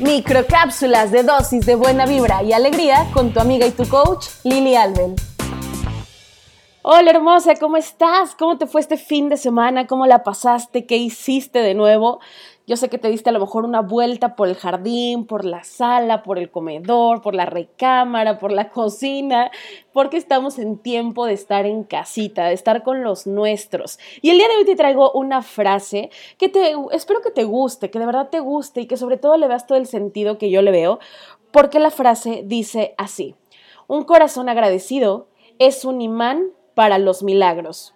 Microcápsulas de dosis de buena vibra y alegría con tu amiga y tu coach, Lili Alben. Hola hermosa, ¿cómo estás? ¿Cómo te fue este fin de semana? ¿Cómo la pasaste? ¿Qué hiciste de nuevo? Yo sé que te diste a lo mejor una vuelta por el jardín, por la sala, por el comedor, por la recámara, por la cocina, porque estamos en tiempo de estar en casita, de estar con los nuestros. Y el día de hoy te traigo una frase que te espero que te guste, que de verdad te guste y que sobre todo le veas todo el sentido que yo le veo, porque la frase dice así: Un corazón agradecido es un imán para los milagros.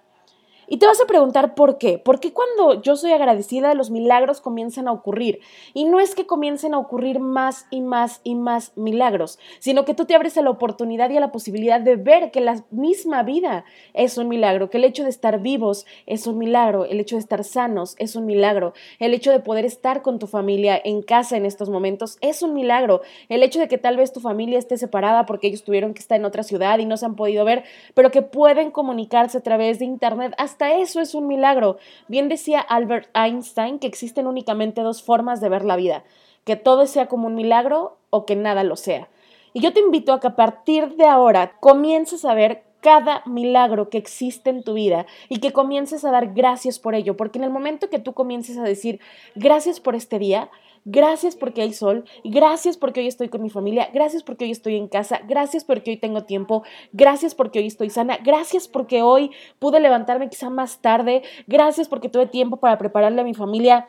Y te vas a preguntar por qué. Porque cuando yo soy agradecida, los milagros comienzan a ocurrir. Y no es que comiencen a ocurrir más y más y más milagros, sino que tú te abres a la oportunidad y a la posibilidad de ver que la misma vida es un milagro, que el hecho de estar vivos es un milagro, el hecho de estar sanos es un milagro, el hecho de poder estar con tu familia en casa en estos momentos es un milagro, el hecho de que tal vez tu familia esté separada porque ellos tuvieron que estar en otra ciudad y no se han podido ver, pero que pueden comunicarse a través de internet hasta hasta eso es un milagro. Bien decía Albert Einstein que existen únicamente dos formas de ver la vida, que todo sea como un milagro o que nada lo sea. Y yo te invito a que a partir de ahora comiences a ver cada milagro que existe en tu vida y que comiences a dar gracias por ello, porque en el momento que tú comiences a decir gracias por este día, Gracias porque hay sol, gracias porque hoy estoy con mi familia, gracias porque hoy estoy en casa, gracias porque hoy tengo tiempo, gracias porque hoy estoy sana, gracias porque hoy pude levantarme quizá más tarde, gracias porque tuve tiempo para prepararle a mi familia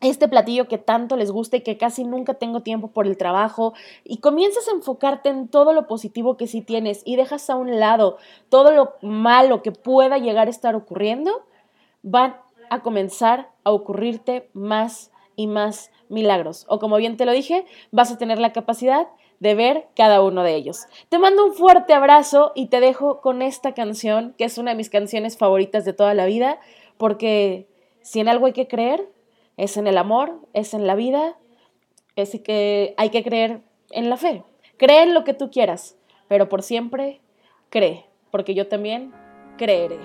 este platillo que tanto les gusta y que casi nunca tengo tiempo por el trabajo y comienzas a enfocarte en todo lo positivo que sí tienes y dejas a un lado todo lo malo que pueda llegar a estar ocurriendo, van a comenzar a ocurrirte más y más milagros. O como bien te lo dije, vas a tener la capacidad de ver cada uno de ellos. Te mando un fuerte abrazo y te dejo con esta canción, que es una de mis canciones favoritas de toda la vida, porque si en algo hay que creer, es en el amor, es en la vida, es que hay que creer en la fe. Cree en lo que tú quieras, pero por siempre cree, porque yo también creeré.